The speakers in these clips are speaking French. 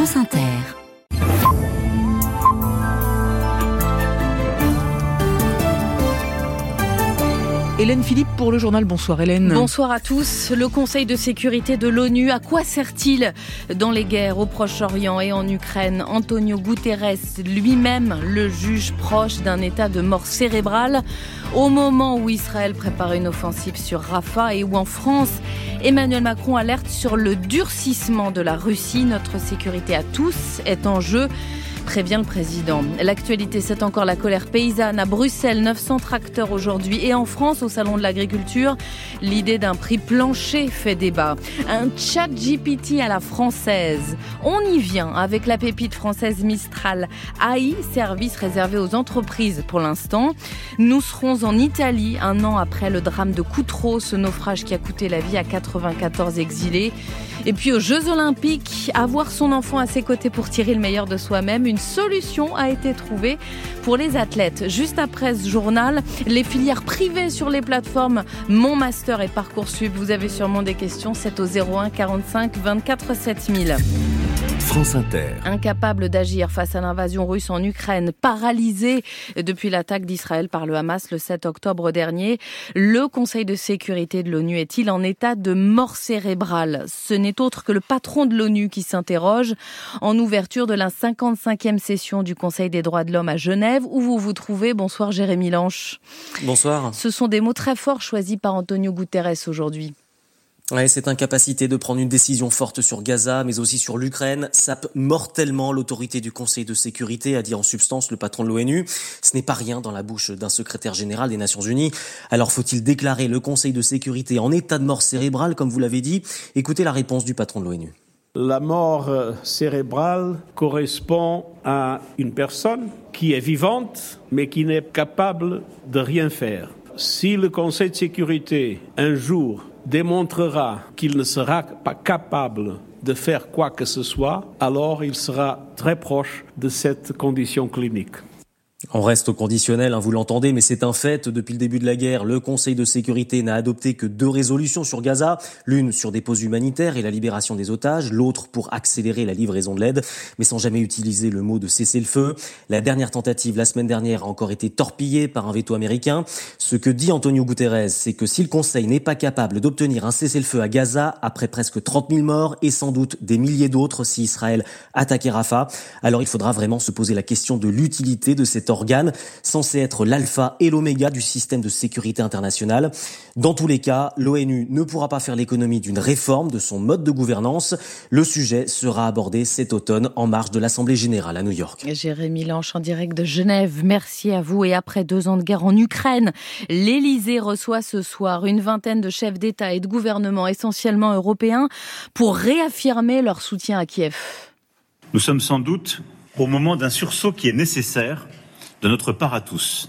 France Inter. Hélène Philippe pour le journal. Bonsoir Hélène. Bonsoir à tous. Le Conseil de sécurité de l'ONU, à quoi sert-il dans les guerres au Proche-Orient et en Ukraine? Antonio Guterres, lui-même le juge proche d'un état de mort cérébrale, au moment où Israël prépare une offensive sur Rafah et où en France, Emmanuel Macron alerte sur le durcissement de la Russie. Notre sécurité à tous est en jeu prévient le président. L'actualité, c'est encore la colère paysanne. À Bruxelles, 900 tracteurs aujourd'hui. Et en France, au Salon de l'Agriculture, l'idée d'un prix plancher fait débat. Un chat GPT à la française. On y vient avec la pépite française Mistral. AI, service réservé aux entreprises pour l'instant. Nous serons en Italie un an après le drame de Coutreau, ce naufrage qui a coûté la vie à 94 exilés. Et puis aux Jeux Olympiques, avoir son enfant à ses côtés pour tirer le meilleur de soi-même, solution a été trouvée pour les athlètes. Juste après ce journal, les filières privées sur les plateformes Mon Master et Parcoursup. Vous avez sûrement des questions, c'est au 01 45 24 7000. France Inter. Incapable d'agir face à l'invasion russe en Ukraine, paralysé depuis l'attaque d'Israël par le Hamas le 7 octobre dernier, le Conseil de sécurité de l'ONU est-il en état de mort cérébrale? Ce n'est autre que le patron de l'ONU qui s'interroge en ouverture de la 55e session du Conseil des droits de l'homme à Genève où vous vous trouvez? Bonsoir Jérémy Lanche. Bonsoir. Ce sont des mots très forts choisis par Antonio Guterres aujourd'hui. Cette incapacité de prendre une décision forte sur Gaza, mais aussi sur l'Ukraine, sape mortellement l'autorité du Conseil de sécurité, a dit en substance le patron de l'ONU. Ce n'est pas rien dans la bouche d'un secrétaire général des Nations Unies. Alors faut-il déclarer le Conseil de sécurité en état de mort cérébrale, comme vous l'avez dit? Écoutez la réponse du patron de l'ONU. La mort euh, cérébrale correspond à une personne qui est vivante, mais qui n'est capable de rien faire. Si le Conseil de sécurité, un jour, démontrera qu'il ne sera pas capable de faire quoi que ce soit, alors il sera très proche de cette condition clinique. On reste au conditionnel, hein, vous l'entendez, mais c'est un fait. Depuis le début de la guerre, le Conseil de sécurité n'a adopté que deux résolutions sur Gaza, l'une sur des pauses humanitaires et la libération des otages, l'autre pour accélérer la livraison de l'aide, mais sans jamais utiliser le mot de cessez-le-feu. La dernière tentative, la semaine dernière, a encore été torpillée par un veto américain. Ce que dit Antonio Guterres, c'est que si le Conseil n'est pas capable d'obtenir un cessez-le-feu à Gaza, après presque 30 000 morts et sans doute des milliers d'autres si Israël attaquait Rafah, alors il faudra vraiment se poser la question de l'utilité de cette organe censé être l'alpha et l'oméga du système de sécurité international. Dans tous les cas, l'ONU ne pourra pas faire l'économie d'une réforme de son mode de gouvernance. Le sujet sera abordé cet automne en marge de l'Assemblée générale à New York. Jérémy Lanche en direct de Genève. Merci à vous. Et après deux ans de guerre en Ukraine, l'Élysée reçoit ce soir une vingtaine de chefs d'État et de gouvernement essentiellement européens pour réaffirmer leur soutien à Kiev. Nous sommes sans doute au moment d'un sursaut qui est nécessaire de notre part à tous.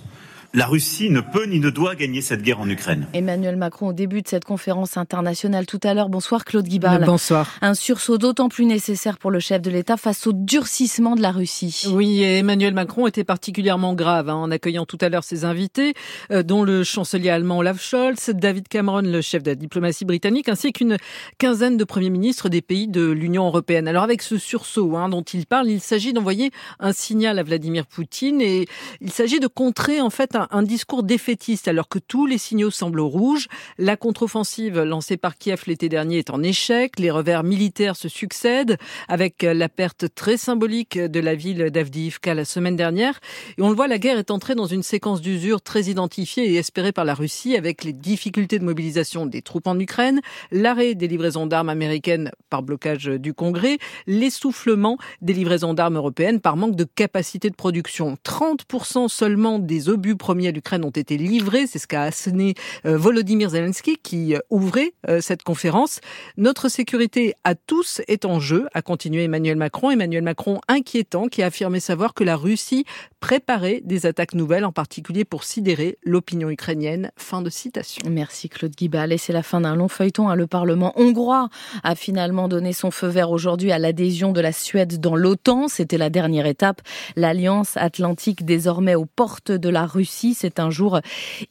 La Russie ne peut ni ne doit gagner cette guerre en Ukraine. Emmanuel Macron au début de cette conférence internationale tout à l'heure. Bonsoir Claude Guibal. Bonsoir. Un sursaut d'autant plus nécessaire pour le chef de l'État face au durcissement de la Russie. Oui, Emmanuel Macron était particulièrement grave hein, en accueillant tout à l'heure ses invités, euh, dont le chancelier allemand Olaf Scholz, David Cameron, le chef de la diplomatie britannique, ainsi qu'une quinzaine de premiers ministres des pays de l'Union européenne. Alors avec ce sursaut hein, dont il parle, il s'agit d'envoyer un signal à Vladimir Poutine et il s'agit de contrer en fait un un, discours défaitiste alors que tous les signaux semblent rouges. La contre-offensive lancée par Kiev l'été dernier est en échec. Les revers militaires se succèdent avec la perte très symbolique de la ville d'Avdiivka la semaine dernière. Et on le voit, la guerre est entrée dans une séquence d'usure très identifiée et espérée par la Russie avec les difficultés de mobilisation des troupes en Ukraine, l'arrêt des livraisons d'armes américaines par blocage du Congrès, l'essoufflement des livraisons d'armes européennes par manque de capacité de production. 30% seulement des obus premiers à l'Ukraine ont été livrés. C'est ce qu'a asséné euh, Volodymyr Zelensky qui euh, ouvrait euh, cette conférence. Notre sécurité à tous est en jeu, a continué Emmanuel Macron. Emmanuel Macron inquiétant qui a affirmé savoir que la Russie préparer des attaques nouvelles, en particulier pour sidérer l'opinion ukrainienne. Fin de citation. Merci Claude Guibal. Et c'est la fin d'un long feuilleton. Hein. Le Parlement hongrois a finalement donné son feu vert aujourd'hui à l'adhésion de la Suède dans l'OTAN. C'était la dernière étape. L'Alliance Atlantique désormais aux portes de la Russie. C'est un jour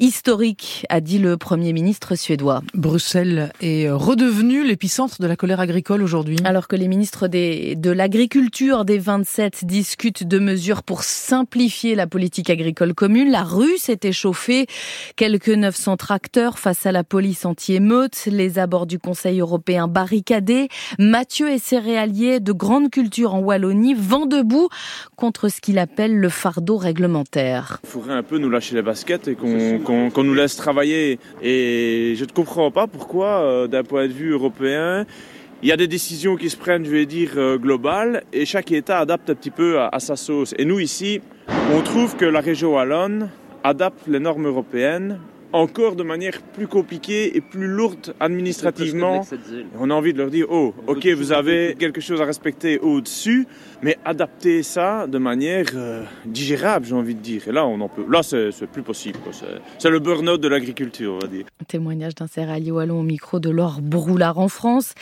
historique, a dit le Premier ministre suédois. Bruxelles est redevenu l'épicentre de la colère agricole aujourd'hui. Alors que les ministres des, de l'agriculture des 27 discutent de mesures pour simplifier la politique agricole commune, la rue s'est échauffée. Quelques 900 tracteurs face à la police anti-émeute, les abords du Conseil européen barricadés. Mathieu et céréaliers de grande culture en Wallonie vent debout contre ce qu'il appelle le fardeau réglementaire. Il faudrait un peu nous lâcher les baskets et qu'on nous laisse travailler. Et je ne comprends pas pourquoi, euh, d'un point de vue européen, il y a des décisions qui se prennent, je vais dire, euh, globales, et chaque État adapte un petit peu à, sa sauce. Et nous, ici, on trouve que la région wallonne adapte les normes européennes encore de manière plus compliquée et plus lourde administrativement. On a envie de leur dire, oh, ok, vous avez quelque chose à respecter au-dessus, mais adapter ça de manière euh, digérable, j'ai envie de dire. Et là, on en peut. Là, c'est plus possible. C'est le burn-out de l'agriculture, on va dire. témoignage d'un céréalier wallon au micro de Laure Broulard en France.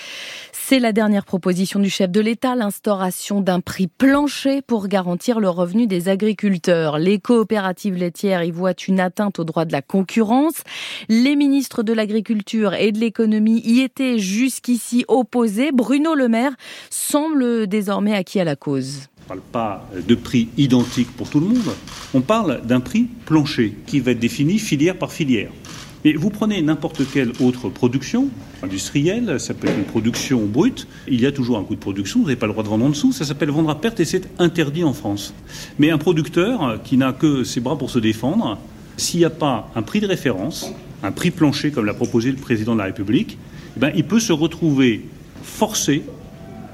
C'est la dernière proposition du chef de l'État, l'instauration d'un prix plancher pour garantir le revenu des agriculteurs. Les coopératives laitières y voient une atteinte au droit de la concurrence. Les ministres de l'Agriculture et de l'Économie y étaient jusqu'ici opposés. Bruno Le Maire semble désormais acquis à la cause. On ne parle pas de prix identique pour tout le monde, on parle d'un prix plancher qui va être défini filière par filière. Mais vous prenez n'importe quelle autre production industrielle, ça peut être une production brute, il y a toujours un coût de production, vous n'avez pas le droit de vendre en dessous, ça s'appelle vendre à perte et c'est interdit en France. Mais un producteur qui n'a que ses bras pour se défendre, s'il n'y a pas un prix de référence, un prix plancher comme l'a proposé le président de la République, eh ben, il peut se retrouver forcé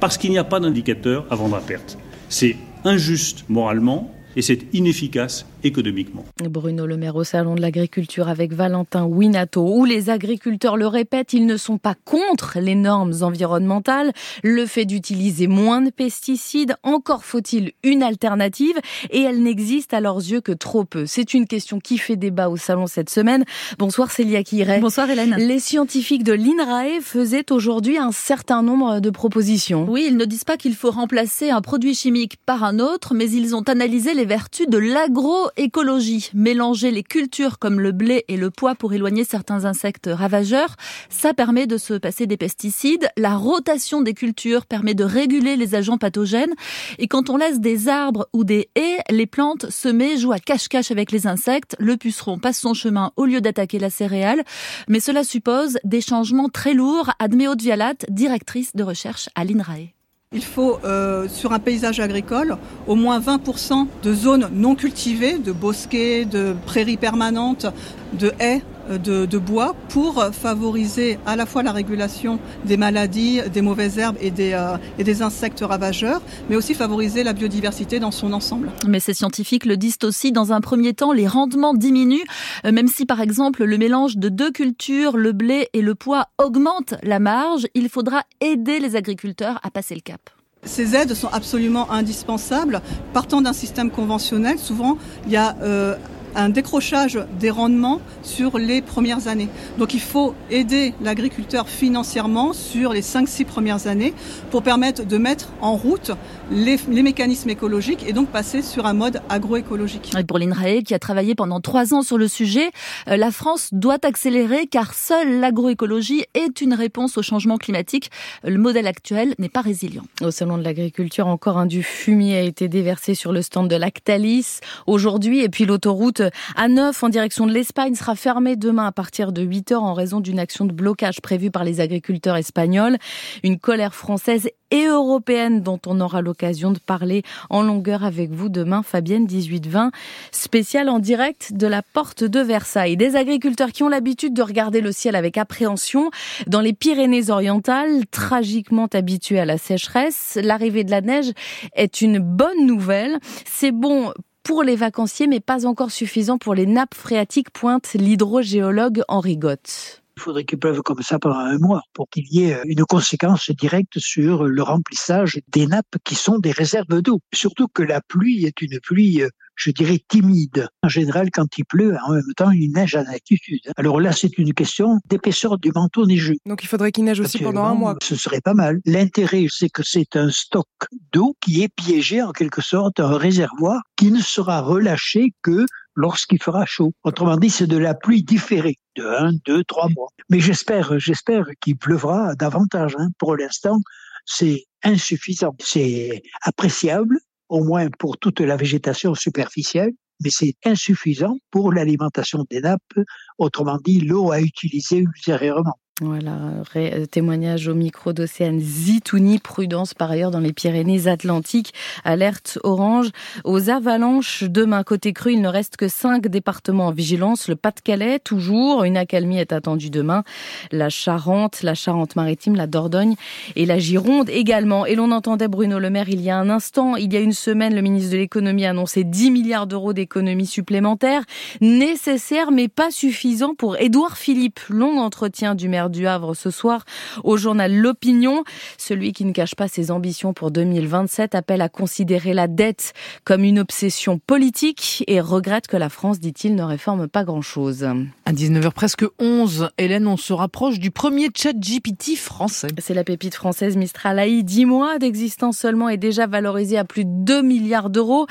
parce qu'il n'y a pas d'indicateur à vendre à perte. C'est injuste moralement et c'est inefficace économiquement. Bruno Le Maire au Salon de l'Agriculture avec Valentin Winato, où les agriculteurs le répètent, ils ne sont pas contre les normes environnementales, le fait d'utiliser moins de pesticides, encore faut-il une alternative, et elle n'existe à leurs yeux que trop peu. C'est une question qui fait débat au Salon cette semaine. Bonsoir Célia Kiret. Bonsoir Hélène. Les scientifiques de l'INRAE faisaient aujourd'hui un certain nombre de propositions. Oui, ils ne disent pas qu'il faut remplacer un produit chimique par un autre, mais ils ont analysé les vertus de l'agro écologie, mélanger les cultures comme le blé et le pois pour éloigner certains insectes ravageurs, ça permet de se passer des pesticides. La rotation des cultures permet de réguler les agents pathogènes. Et quand on laisse des arbres ou des haies, les plantes semées jouent à cache-cache avec les insectes. Le puceron passe son chemin au lieu d'attaquer la céréale. Mais cela suppose des changements très lourds, admet Haute Vialat, directrice de recherche à l'INRAE. Il faut, euh, sur un paysage agricole, au moins 20% de zones non cultivées, de bosquets, de prairies permanentes, de haies de, de, bois pour favoriser à la fois la régulation des maladies, des mauvaises herbes et des, euh, et des insectes ravageurs, mais aussi favoriser la biodiversité dans son ensemble. Mais ces scientifiques le disent aussi, dans un premier temps, les rendements diminuent, euh, même si par exemple le mélange de deux cultures, le blé et le pois, augmente la marge, il faudra aider les agriculteurs à passer le cap. Ces aides sont absolument indispensables. Partant d'un système conventionnel, souvent, il y a euh, un décrochage des rendements sur les premières années. Donc il faut aider l'agriculteur financièrement sur les 5-6 premières années pour permettre de mettre en route les, mécanismes écologiques et donc passer sur un mode agroécologique. Et pour l'INRAE qui a travaillé pendant trois ans sur le sujet, euh, la France doit accélérer car seule l'agroécologie est une réponse au changement climatique. Le modèle actuel n'est pas résilient. Au salon de l'agriculture, encore un du fumier a été déversé sur le stand de Lactalis aujourd'hui et puis l'autoroute à neuf en direction de l'Espagne sera fermée demain à partir de 8 heures en raison d'une action de blocage prévue par les agriculteurs espagnols. Une colère française et européenne dont on aura l'occasion de parler en longueur avec vous demain, Fabienne 18-20, spécial en direct de la porte de Versailles. Des agriculteurs qui ont l'habitude de regarder le ciel avec appréhension dans les Pyrénées-Orientales, tragiquement habitués à la sécheresse. L'arrivée de la neige est une bonne nouvelle. C'est bon pour les vacanciers, mais pas encore suffisant pour les nappes phréatiques, pointe l'hydrogéologue Henri Gott. Il faudrait qu'il pleuve comme ça pendant un mois pour qu'il y ait une conséquence directe sur le remplissage des nappes qui sont des réserves d'eau. Surtout que la pluie est une pluie je dirais, timide. En général, quand il pleut, en même temps, il neige à l'altitude. Alors là, c'est une question d'épaisseur du manteau neigeux. Donc il faudrait qu'il neige aussi pendant un mois. Ce serait pas mal. L'intérêt, c'est que c'est un stock d'eau qui est piégé en quelque sorte, un réservoir qui ne sera relâché que lorsqu'il fera chaud. Autrement dit, c'est de la pluie différée de un, deux, trois mois. Mais j'espère, j'espère qu'il pleuvra davantage. Hein. Pour l'instant, c'est insuffisant. C'est appréciable, au moins pour toute la végétation superficielle, mais c'est insuffisant pour l'alimentation des nappes, autrement dit l'eau à utiliser ultérieurement. Voilà, euh, témoignage au micro d'Océane Zitouni, prudence par ailleurs dans les Pyrénées-Atlantiques, alerte orange aux avalanches. Demain, côté cru, il ne reste que cinq départements en vigilance. Le Pas-de-Calais, toujours, une accalmie est attendue demain. La Charente, la Charente-Maritime, la Dordogne et la Gironde également. Et l'on entendait Bruno Le Maire il y a un instant, il y a une semaine, le ministre de l'économie a annoncé 10 milliards d'euros d'économies supplémentaires, nécessaires mais pas suffisants pour Édouard Philippe. Long entretien du maire du Havre ce soir au journal L'Opinion. Celui qui ne cache pas ses ambitions pour 2027 appelle à considérer la dette comme une obsession politique et regrette que la France, dit-il, ne réforme pas grand-chose. À 19h presque 11, Hélène, on se rapproche du premier chat GPT français. C'est la pépite française Mistral AI, 10 mois d'existence seulement est déjà valorisée à plus de 2 milliards d'euros,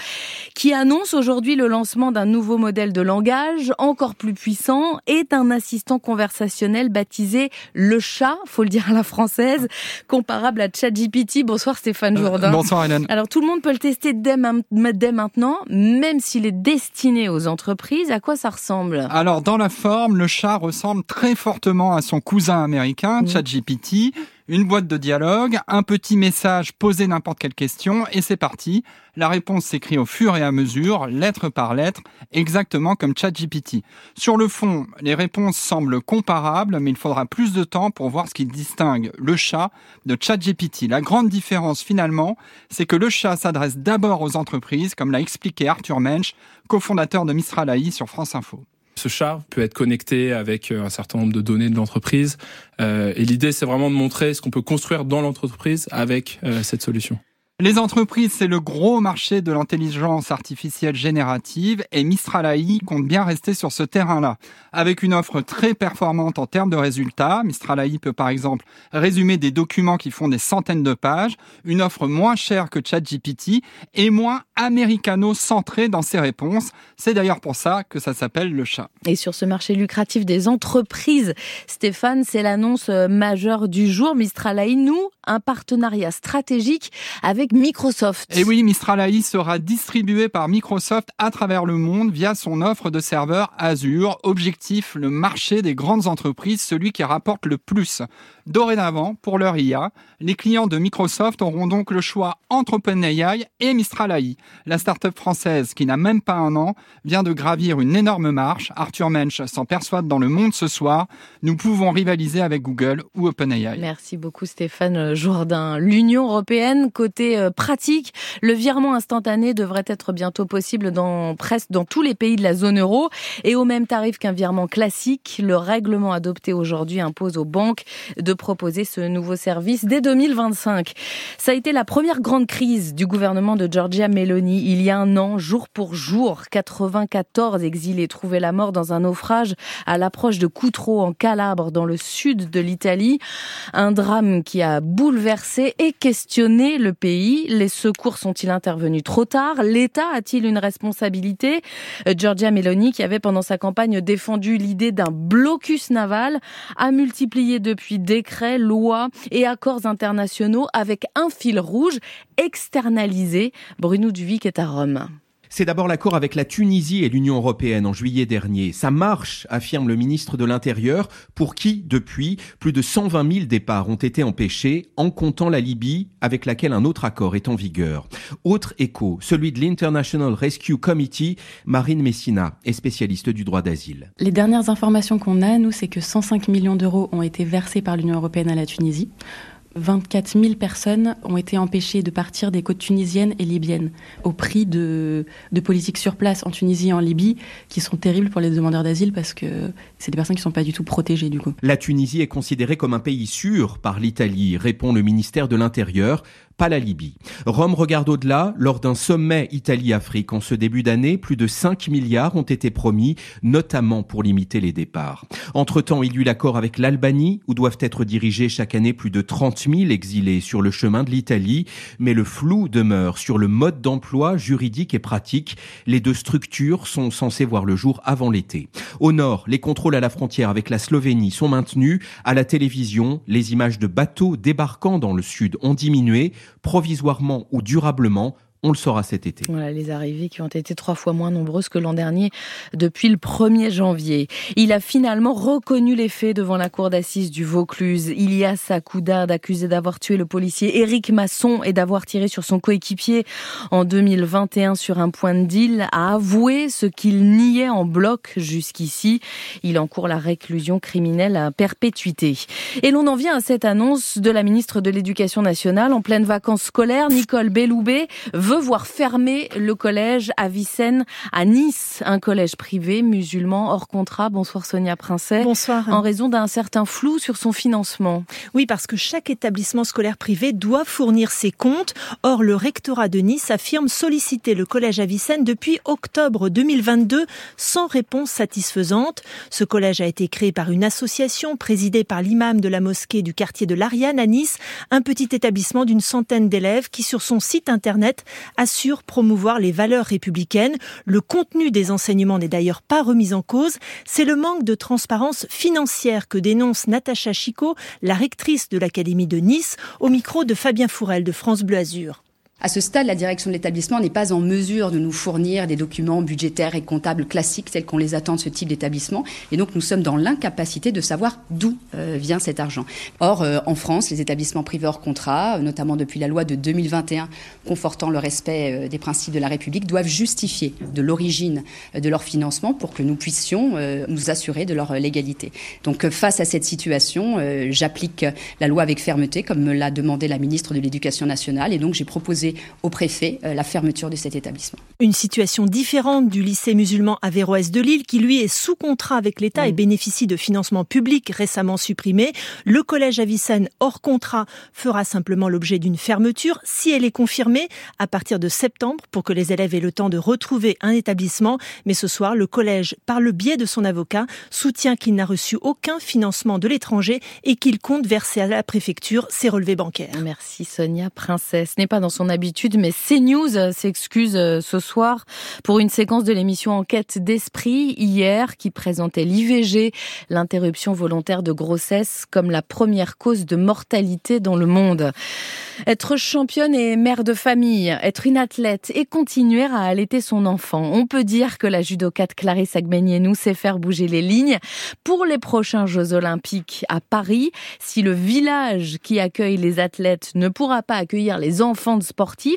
qui annonce aujourd'hui le lancement d'un nouveau modèle de langage encore plus puissant et un assistant conversationnel baptisé le chat, faut le dire à la française, comparable à ChatGPT. Bonsoir Stéphane euh, Jourdain. bonsoir Hélène. Alors tout le monde peut le tester dès, maintenant, même s'il est destiné aux entreprises. À quoi ça ressemble? Alors dans la forme, le chat ressemble très fortement à son cousin américain. ChatGPT une boîte de dialogue, un petit message, poser n'importe quelle question, et c'est parti. La réponse s'écrit au fur et à mesure, lettre par lettre, exactement comme ChatGPT. Sur le fond, les réponses semblent comparables, mais il faudra plus de temps pour voir ce qui distingue le chat de ChatGPT. La grande différence finalement, c'est que le chat s'adresse d'abord aux entreprises, comme l'a expliqué Arthur Mensch, cofondateur de Mistral AI sur France Info. Ce chat peut être connecté avec euh, un certain nombre de données de l'entreprise. Euh, et l'idée, c'est vraiment de montrer ce qu'on peut construire dans l'entreprise avec euh, cette solution. Les entreprises, c'est le gros marché de l'intelligence artificielle générative et Mistral AI compte bien rester sur ce terrain-là. Avec une offre très performante en termes de résultats, Mistral AI peut par exemple résumer des documents qui font des centaines de pages, une offre moins chère que ChatGPT et moins américano-centrée dans ses réponses. C'est d'ailleurs pour ça que ça s'appelle le chat. Et sur ce marché lucratif des entreprises, Stéphane, c'est l'annonce majeure du jour. Mistral AI, nous, un partenariat stratégique avec Microsoft. Et oui, Mistral AI sera distribué par Microsoft à travers le monde via son offre de serveurs Azure. Objectif, le marché des grandes entreprises, celui qui rapporte le plus. Dorénavant, pour leur IA, les clients de Microsoft auront donc le choix entre OpenAI et Mistral AI. La start-up française, qui n'a même pas un an, vient de gravir une énorme marche. Arthur Mensch s'en persuade dans le monde ce soir. Nous pouvons rivaliser avec Google ou OpenAI. Merci beaucoup Stéphane Jourdain. L'Union européenne, côté euh, pratique, le virement instantané devrait être bientôt possible dans presque dans tous les pays de la zone euro et au même tarif qu'un virement classique. Le règlement adopté aujourd'hui impose aux banques de proposer ce nouveau service dès 2025. Ça a été la première grande crise du gouvernement de Giorgia Meloni il y a un an, jour pour jour. 94 exilés trouvaient la mort dans un naufrage à l'approche de Coutro en Calabre, dans le sud de l'Italie. Un drame qui a bouleversé et questionné le pays. Les secours sont-ils intervenus trop tard? L'État a-t-il une responsabilité? Giorgia Meloni, qui avait pendant sa campagne défendu l'idée d'un blocus naval, a multiplié depuis des décrets, lois et accords internationaux avec un fil rouge externalisé. Bruno Duvic est à Rome. C'est d'abord l'accord avec la Tunisie et l'Union européenne en juillet dernier. Ça marche, affirme le ministre de l'Intérieur, pour qui, depuis, plus de 120 000 départs ont été empêchés, en comptant la Libye, avec laquelle un autre accord est en vigueur. Autre écho, celui de l'International Rescue Committee, Marine Messina est spécialiste du droit d'asile. Les dernières informations qu'on a, nous, c'est que 105 millions d'euros ont été versés par l'Union européenne à la Tunisie 24 000 personnes ont été empêchées de partir des côtes tunisiennes et libyennes au prix de, politiques sur place en Tunisie et en Libye qui sont terribles pour les demandeurs d'asile parce que c'est des personnes qui ne sont pas du tout protégées du coup. La Tunisie est considérée comme un pays sûr par l'Italie, répond le ministère de l'Intérieur pas la Libye. Rome regarde au-delà. Lors d'un sommet Italie-Afrique en ce début d'année, plus de 5 milliards ont été promis, notamment pour limiter les départs. Entre-temps, il y eut l'accord avec l'Albanie, où doivent être dirigés chaque année plus de 30 000 exilés sur le chemin de l'Italie. Mais le flou demeure sur le mode d'emploi juridique et pratique. Les deux structures sont censées voir le jour avant l'été. Au nord, les contrôles à la frontière avec la Slovénie sont maintenus. À la télévision, les images de bateaux débarquant dans le sud ont diminué provisoirement ou durablement on le saura cet été. Voilà, les arrivées qui ont été trois fois moins nombreuses que l'an dernier depuis le 1er janvier. Il a finalement reconnu les faits devant la cour d'assises du Vaucluse. Ilias Akouda, accusé d'avoir tué le policier Éric Masson et d'avoir tiré sur son coéquipier en 2021 sur un point de deal, a avoué ce qu'il niait en bloc jusqu'ici. Il encourt la réclusion criminelle à perpétuité. Et l'on en vient à cette annonce de la ministre de l'Éducation nationale en pleine vacances scolaires, Nicole Belloubet, voir fermer le collège à à Nice, un collège privé musulman hors contrat. Bonsoir Sonia Princet. Bonsoir. En raison d'un certain flou sur son financement. Oui, parce que chaque établissement scolaire privé doit fournir ses comptes. Or, le rectorat de Nice affirme solliciter le collège à depuis octobre 2022 sans réponse satisfaisante. Ce collège a été créé par une association présidée par l'imam de la mosquée du quartier de l'Ariane à Nice, un petit établissement d'une centaine d'élèves qui, sur son site internet, assure promouvoir les valeurs républicaines. Le contenu des enseignements n'est d'ailleurs pas remis en cause. C'est le manque de transparence financière que dénonce Natacha Chico, la rectrice de l'Académie de Nice, au micro de Fabien Fourel de France Bleu Azur. À ce stade, la direction de l'établissement n'est pas en mesure de nous fournir des documents budgétaires et comptables classiques tels qu'on les attend de ce type d'établissement. Et donc, nous sommes dans l'incapacité de savoir d'où euh, vient cet argent. Or, euh, en France, les établissements privés hors contrat, notamment depuis la loi de 2021 confortant le respect euh, des principes de la République, doivent justifier de l'origine de leur financement pour que nous puissions nous assurer de leur légalité. Donc, face à cette situation, j'applique la loi avec fermeté, comme me l'a demandé la ministre de l'Éducation nationale. Et donc, j'ai proposé au préfet euh, la fermeture de cet établissement. Une situation différente du lycée musulman Averroès de Lille qui lui est sous contrat avec l'État et mm. bénéficie de financements publics récemment supprimés. Le collège Avicenne hors contrat fera simplement l'objet d'une fermeture si elle est confirmée à partir de septembre pour que les élèves aient le temps de retrouver un établissement. Mais ce soir, le collège, par le biais de son avocat, soutient qu'il n'a reçu aucun financement de l'étranger et qu'il compte verser à la préfecture ses relevés bancaires. Merci Sonia Princesse. n'est pas dans son habitude, mais CNews s'excuse euh, ce soir pour une séquence de l'émission Enquête d'esprit hier qui présentait l'IVG, l'interruption volontaire de grossesse, comme la première cause de mortalité dans le monde. Être championne et mère de famille, être une athlète et continuer à allaiter son enfant. On peut dire que la judokate Clarisse Agbenienou sait faire bouger les lignes pour les prochains Jeux Olympiques à Paris. Si le village qui accueille les athlètes ne pourra pas accueillir les enfants de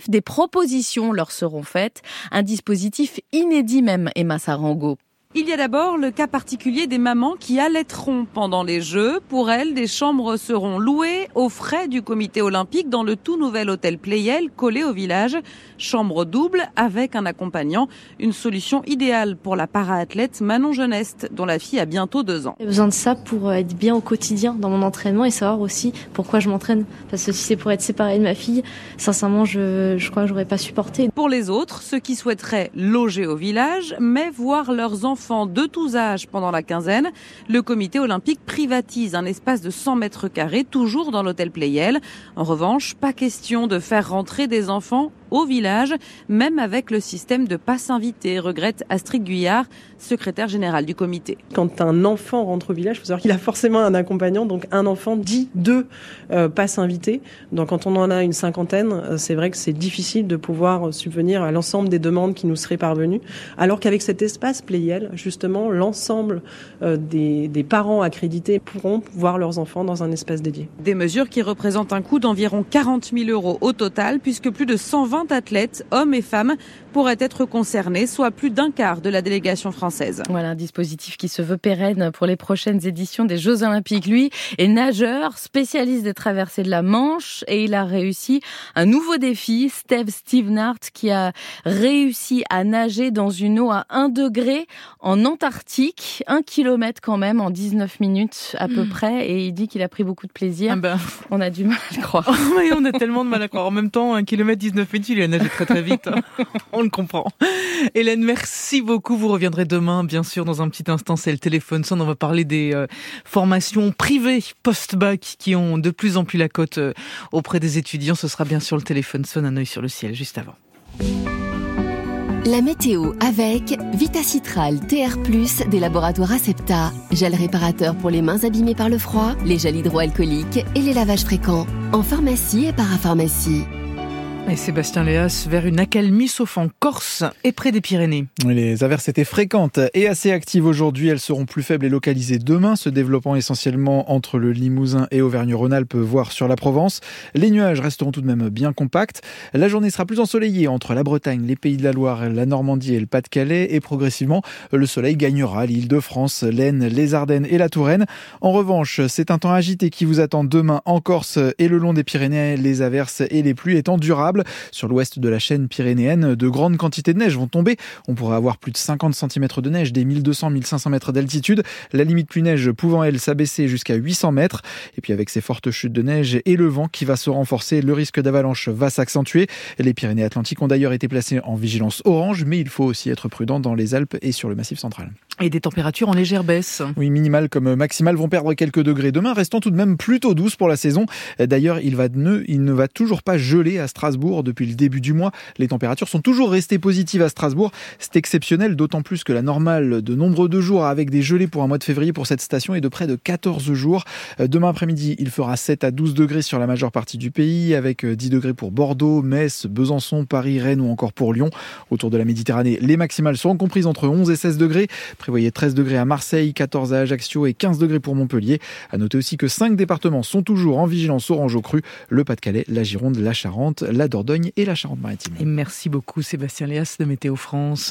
des propositions leur seront faites. Un dispositif inédit même, Emma Sarango. Il y a d'abord le cas particulier des mamans qui allaiteront pendant les Jeux. Pour elles, des chambres seront louées aux frais du comité olympique dans le tout nouvel hôtel Playel collé au village. Chambre double avec un accompagnant. Une solution idéale pour la para-athlète Manon Jeuneste, dont la fille a bientôt deux ans. J'ai besoin de ça pour être bien au quotidien dans mon entraînement et savoir aussi pourquoi je m'entraîne. Parce que si c'est pour être séparée de ma fille, sincèrement, je, je crois que j'aurais pas supporté. Pour les autres, ceux qui souhaiteraient loger au village, mais voir leurs enfants de tous âges pendant la quinzaine, le comité olympique privatise un espace de 100 mètres carrés, toujours dans l'hôtel Playel. En revanche, pas question de faire rentrer des enfants au village, même avec le système de passe invité, regrette Astrid Guyard, secrétaire générale du comité. Quand un enfant rentre au village, il faut savoir qu'il a forcément un accompagnant, donc un enfant dit deux euh, passes invités. Donc quand on en a une cinquantaine, euh, c'est vrai que c'est difficile de pouvoir subvenir à l'ensemble des demandes qui nous seraient parvenues, alors qu'avec cet espace Playel, justement, l'ensemble euh, des, des parents accrédités pourront voir leurs enfants dans un espace dédié. Des mesures qui représentent un coût d'environ 40 000 euros au total, puisque plus de 120 20 athlètes, hommes et femmes, pourraient être concernés, soit plus d'un quart de la délégation française. Voilà un dispositif qui se veut pérenne pour les prochaines éditions des Jeux Olympiques. Lui est nageur, spécialiste des traversées de la Manche et il a réussi un nouveau défi. Steve Stevenart qui a réussi à nager dans une eau à 1 degré en Antarctique, un kilomètre quand même en 19 minutes à peu mmh. près et il dit qu'il a pris beaucoup de plaisir. Ah ben. On a du mal à le croire. oui, on a tellement de mal à croire. En même temps, un kilomètre 19 minutes, il a nagé très très vite. on comprend. Hélène, merci beaucoup. Vous reviendrez demain, bien sûr, dans un petit instant. C'est le téléphone son. On va parler des euh, formations privées post-bac qui ont de plus en plus la cote euh, auprès des étudiants. Ce sera bien sûr le téléphone son, un œil sur le ciel juste avant. La météo avec Vitacitral TR+, des laboratoires Acepta. Gel réparateur pour les mains abîmées par le froid, les gels hydroalcooliques et les lavages fréquents. En pharmacie et parapharmacie. Et Sébastien Léas vers une accalmie sauf en Corse et près des Pyrénées. Les averses étaient fréquentes et assez actives aujourd'hui. Elles seront plus faibles et localisées demain, se développant essentiellement entre le Limousin et Auvergne-Rhône-Alpes, voire sur la Provence. Les nuages resteront tout de même bien compacts. La journée sera plus ensoleillée entre la Bretagne, les Pays de la Loire, la Normandie et le Pas-de-Calais. Et progressivement, le soleil gagnera l'île de France, l'Aisne, les Ardennes et la Touraine. En revanche, c'est un temps agité qui vous attend demain en Corse et le long des Pyrénées, les averses et les pluies étant durables. Sur l'ouest de la chaîne pyrénéenne, de grandes quantités de neige vont tomber. On pourrait avoir plus de 50 cm de neige des 1200-1500 mètres d'altitude. La limite pluie-neige pouvant, elle, s'abaisser jusqu'à 800 mètres. Et puis avec ces fortes chutes de neige et le vent qui va se renforcer, le risque d'avalanche va s'accentuer. Les Pyrénées-Atlantiques ont d'ailleurs été placées en vigilance orange, mais il faut aussi être prudent dans les Alpes et sur le Massif central. Et des températures en légère baisse. Oui, minimales comme maximales vont perdre quelques degrés demain, restant tout de même plutôt douces pour la saison. D'ailleurs, il, va ne, il ne va toujours pas geler à Strasbourg depuis le début du mois. Les températures sont toujours restées positives à Strasbourg. C'est exceptionnel, d'autant plus que la normale de nombre de jours avec des gelées pour un mois de février pour cette station est de près de 14 jours. Demain après-midi, il fera 7 à 12 degrés sur la majeure partie du pays, avec 10 degrés pour Bordeaux, Metz, Besançon, Paris, Rennes ou encore pour Lyon. Autour de la Méditerranée, les maximales seront comprises entre 11 et 16 degrés. Prévoyez 13 degrés à Marseille, 14 à Ajaccio et 15 degrés pour Montpellier. À noter aussi que 5 départements sont toujours en vigilance orange au cru, le Pas-de-Calais, la Gironde, la Charente, la Dordogne et la Charente-Maritime. Merci beaucoup Sébastien Léas de Météo France.